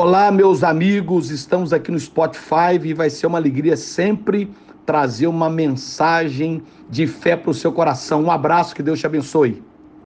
Olá, meus amigos, estamos aqui no Spotify e vai ser uma alegria sempre trazer uma mensagem de fé para o seu coração. Um abraço, que Deus te abençoe.